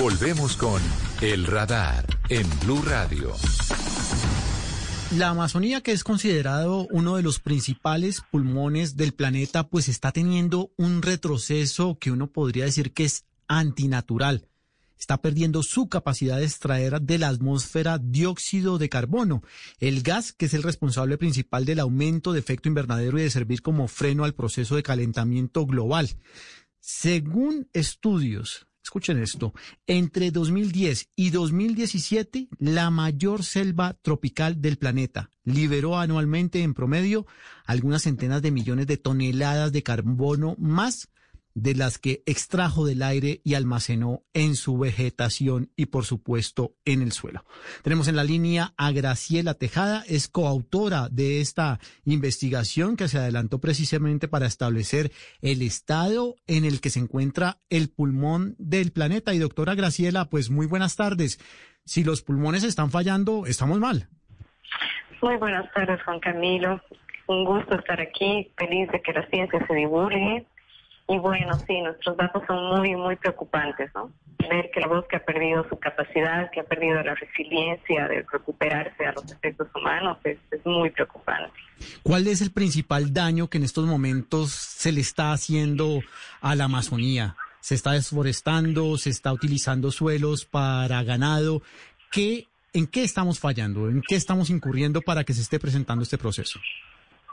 Volvemos con El Radar en Blue Radio. La Amazonía, que es considerado uno de los principales pulmones del planeta, pues está teniendo un retroceso que uno podría decir que es antinatural. Está perdiendo su capacidad de extraer de la atmósfera dióxido de carbono, el gas que es el responsable principal del aumento de efecto invernadero y de servir como freno al proceso de calentamiento global. Según estudios escuchen esto, entre 2010 y 2017, la mayor selva tropical del planeta. Liberó anualmente en promedio algunas centenas de millones de toneladas de carbono más de las que extrajo del aire y almacenó en su vegetación y por supuesto en el suelo. Tenemos en la línea a Graciela Tejada, es coautora de esta investigación que se adelantó precisamente para establecer el estado en el que se encuentra el pulmón del planeta. Y doctora Graciela, pues muy buenas tardes. Si los pulmones están fallando, estamos mal. Muy buenas tardes, Juan Camilo. Un gusto estar aquí, feliz de que la ciencia se divulgue y bueno, sí, nuestros datos son muy, muy preocupantes, ¿no? Ver que la bosque ha perdido su capacidad, que ha perdido la resiliencia de recuperarse a los efectos humanos, es, muy preocupante. ¿Cuál es el principal daño que en estos momentos se le está haciendo a la Amazonía? ¿Se está desforestando? ¿Se está utilizando suelos para ganado? ¿Qué, ¿En qué estamos fallando? ¿En qué estamos incurriendo para que se esté presentando este proceso?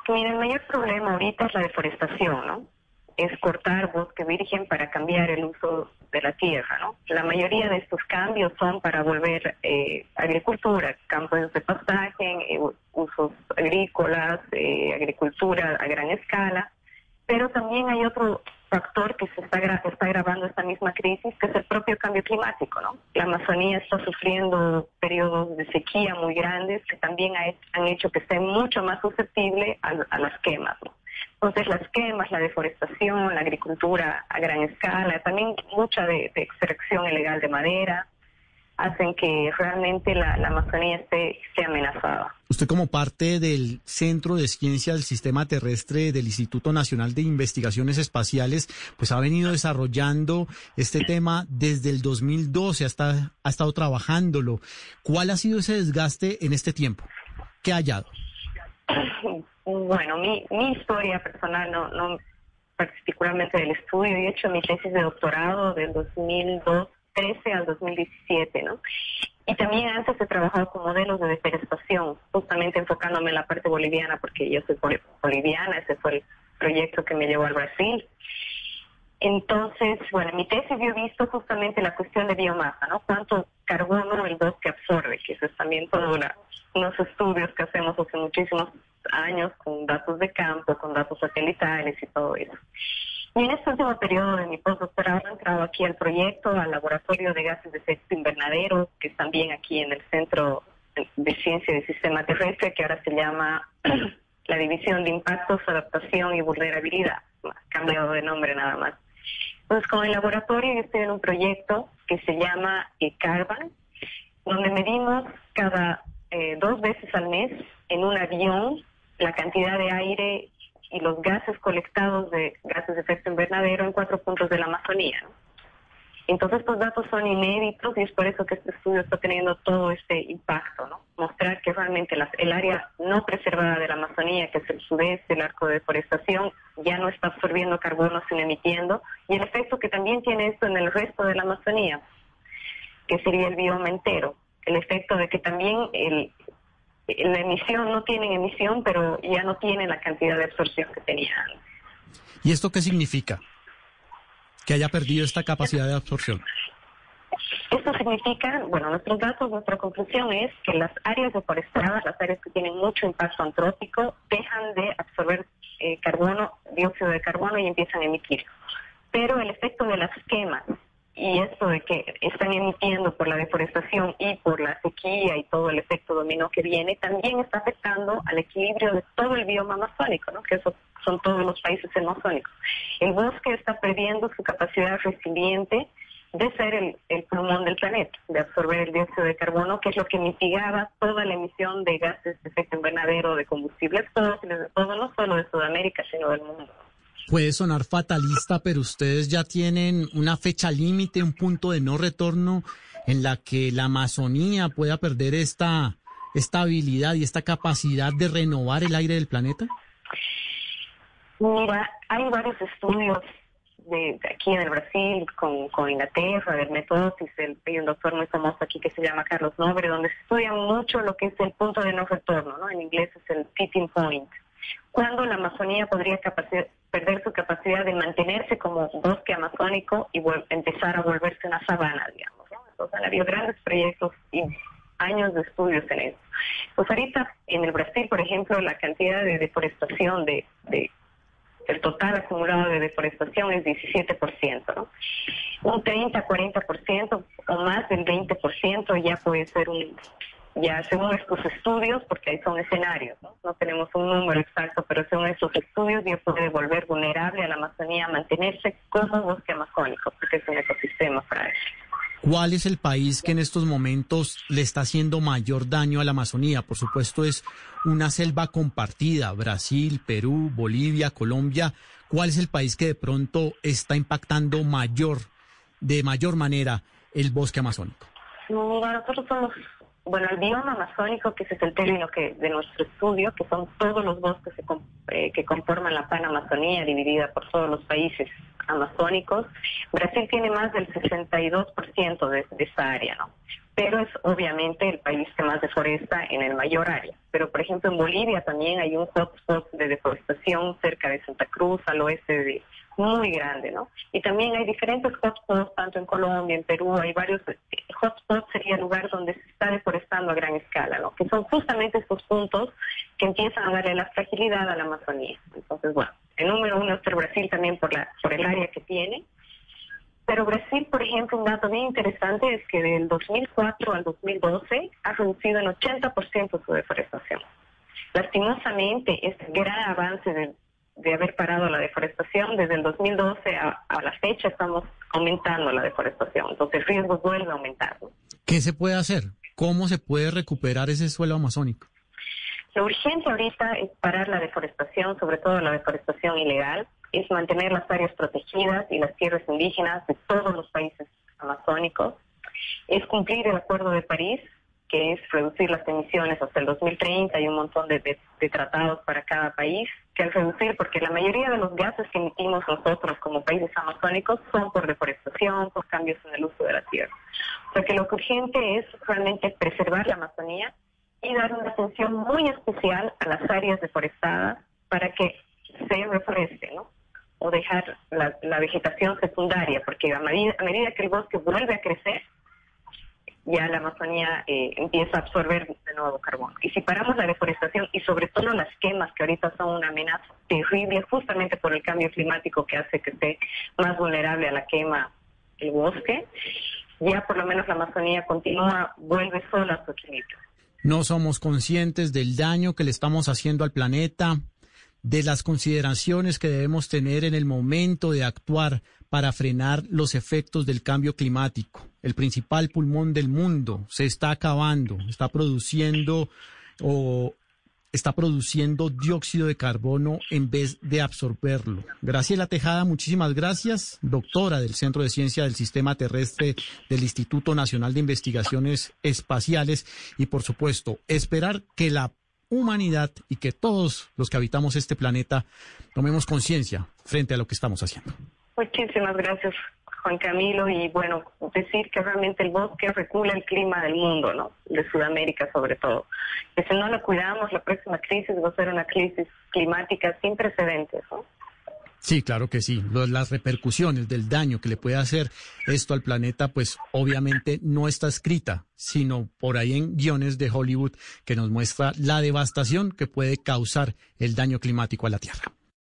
Mira, el mayor problema ahorita es la deforestación, ¿no? Es cortar bosque virgen para cambiar el uso de la tierra, ¿no? La mayoría de estos cambios son para volver eh, agricultura, campos de pastaje, eh, usos agrícolas, eh, agricultura a gran escala, pero también hay otro factor que se está, está agravando esta misma crisis, que es el propio cambio climático, ¿no? La Amazonía está sufriendo periodos de sequía muy grandes que también han hecho que esté mucho más susceptible a, a las quemas, ¿no? Entonces las quemas, la deforestación, la agricultura a gran escala, también mucha de, extracción ilegal de madera, hacen que realmente la, Amazonía esté, amenazada. Usted como parte del Centro de Ciencia del Sistema Terrestre del Instituto Nacional de Investigaciones Espaciales, pues ha venido desarrollando este tema desde el 2012, hasta, ha estado trabajándolo. ¿Cuál ha sido ese desgaste en este tiempo? ¿Qué ha hallado? Bueno, mi, mi historia personal, no, no particularmente del estudio, he hecho mi tesis de doctorado del 2013 al 2017, ¿no? Y también antes he trabajado con modelos de deforestación, justamente enfocándome en la parte boliviana, porque yo soy boliviana, ese fue el proyecto que me llevó al Brasil. Entonces, bueno, mi tesis yo he visto justamente la cuestión de biomasa, ¿no? Cuánto carbono el bosque absorbe, que eso es también todos unos estudios que hacemos hace muchísimos años con datos de campo, con datos satelitales y todo eso. Y en este último periodo de mi postdoctorado he entrado aquí al proyecto, al laboratorio de gases de efecto invernadero, que es también aquí en el Centro de Ciencia del Sistema Terrestre, que ahora se llama la División de Impactos, Adaptación y Vulnerabilidad. Cambiado de nombre nada más. Pues con el laboratorio estoy en un proyecto que se llama donde medimos cada eh, dos veces al mes en un avión la cantidad de aire y los gases colectados de gases de efecto invernadero en cuatro puntos de la Amazonía. Entonces, estos datos son inéditos y es por eso que este estudio está teniendo todo este impacto, ¿no? Mostrar que realmente el área no preservada de la Amazonía, que es el sudeste, el arco de deforestación, ya no está absorbiendo carbono, sino emitiendo, y el efecto que también tiene esto en el resto de la Amazonía, que sería el bioma entero. El efecto de que también el, la emisión no tienen emisión, pero ya no tienen la cantidad de absorción que tenían. ¿Y esto qué significa? que haya perdido esta capacidad de absorción? Esto significa, bueno, nuestros datos, nuestra conclusión es que las áreas deforestadas, las áreas que tienen mucho impacto antrópico, dejan de absorber eh, carbono, dióxido de carbono y empiezan a emitir. Pero el efecto de las quemas y esto de que están emitiendo por la deforestación y por la sequía y todo el efecto dominó que viene, también está afectando al equilibrio de todo el bioma amazónico, ¿no? que eso son todos los países amazónicos. El bosque está perdiendo su capacidad resiliente de ser el, pulmón del planeta, de absorber el dióxido de carbono, que es lo que mitigaba toda la emisión de gases de efecto invernadero, de combustibles todo no solo de Sudamérica, sino del mundo. Puede sonar fatalista, pero ustedes ya tienen una fecha límite, un punto de no retorno en la que la Amazonía pueda perder esta, esta habilidad y esta capacidad de renovar el aire del planeta. Mira, hay varios estudios de, aquí en el Brasil con, con Inglaterra, del método hay un doctor muy famoso aquí que se llama Carlos Nobre, donde se estudia mucho lo que es el punto de no retorno, ¿no? En inglés es el tipping point. Cuando la Amazonía podría perder su capacidad de mantenerse como bosque amazónico y empezar a volverse una sabana, digamos. ¿no? Entonces han habido grandes proyectos y años de estudios en eso. Pues ahorita en el Brasil, por ejemplo, la cantidad de deforestación de, de el total acumulado de deforestación es 17%, ¿no? Un 30, 40% o más del 20% ya puede ser un, ya según estos estudios, porque ahí son escenarios, ¿no? no tenemos un número exacto, pero según estos estudios ya puede volver vulnerable a la Amazonía a mantenerse como bosque amazónico, porque es un ecosistema frágil. ¿Cuál es el país que en estos momentos le está haciendo mayor daño a la Amazonía? Por supuesto, es una selva compartida, Brasil, Perú, Bolivia, Colombia. ¿Cuál es el país que de pronto está impactando mayor, de mayor manera, el bosque amazónico? nosotros somos bueno, el bioma amazónico, que ese es el término que de nuestro estudio, que son todos los bosques que, eh, conforman la Panamazonía, dividida por todos los países amazónicos, Brasil tiene más del 62% de, de esa área, ¿no? Pero es obviamente el país que más deforesta en el mayor área. Pero, por ejemplo, en Bolivia también hay un hotspot de deforestación cerca de Santa Cruz, al oeste de muy grande, ¿no? Y también hay diferentes hotspots, tanto en Colombia, en Perú, hay varios. Hotspots sería lugar donde se está deforestando a gran escala, ¿no? Que son justamente estos puntos que empiezan a darle la fragilidad a la Amazonía. Entonces, bueno, el número uno es el Brasil también por, la, por el área que tiene. Pero Brasil, por ejemplo, un dato bien interesante es que del 2004 al 2012 ha reducido en 80% su deforestación. Lastimosamente, este gran avance de de haber parado la deforestación. Desde el 2012 a, la fecha estamos aumentando la deforestación, entonces el riesgo vuelve a aumentar. ¿Qué se puede hacer? ¿Cómo se puede recuperar ese suelo amazónico? Lo urgente ahorita es parar la deforestación, sobre todo la deforestación ilegal, es mantener las áreas protegidas y las tierras indígenas de todos los países amazónicos, es cumplir el Acuerdo de París, que es reducir las emisiones hasta el 2030 y un montón de, tratados para cada país, que reducir, porque la mayoría de los gases que emitimos nosotros como países amazónicos son por deforestación, por cambios en el uso de la tierra. O sea que lo urgente es realmente preservar la Amazonía y dar una atención muy especial a las áreas deforestadas para que se reforeste, ¿no? O dejar la, la vegetación secundaria, porque a medida, a medida que el bosque vuelve a crecer, ya la Amazonía eh, empieza a absorber de nuevo carbono. Y si paramos la deforestación y sobre todo las quemas, que ahorita son una amenaza terrible justamente por el cambio climático que hace que esté más vulnerable a la quema el bosque, ya por lo menos la Amazonía continúa, vuelve sola a su equilibrio. No somos conscientes del daño que le estamos haciendo al planeta, de las consideraciones que debemos tener en el momento de actuar para frenar los efectos del cambio climático. El principal pulmón del mundo se está acabando, está produciendo o está produciendo dióxido de carbono en vez de absorberlo. Graciela Tejada, muchísimas gracias, doctora del Centro de Ciencia del Sistema Terrestre del Instituto Nacional de Investigaciones Espaciales y, por supuesto, esperar que la humanidad y que todos los que habitamos este planeta tomemos conciencia frente a lo que estamos haciendo. Muchísimas gracias, Juan Camilo. Y bueno, decir que realmente el bosque regula el clima del mundo, ¿no? De Sudamérica sobre todo. Que si no lo cuidamos, la próxima crisis va a ser una crisis climática sin precedentes, ¿no? Sí, claro que sí. Las repercusiones del daño que le puede hacer esto al planeta, pues obviamente no está escrita, sino por ahí en guiones de Hollywood que nos muestra la devastación que puede causar el daño climático a la Tierra.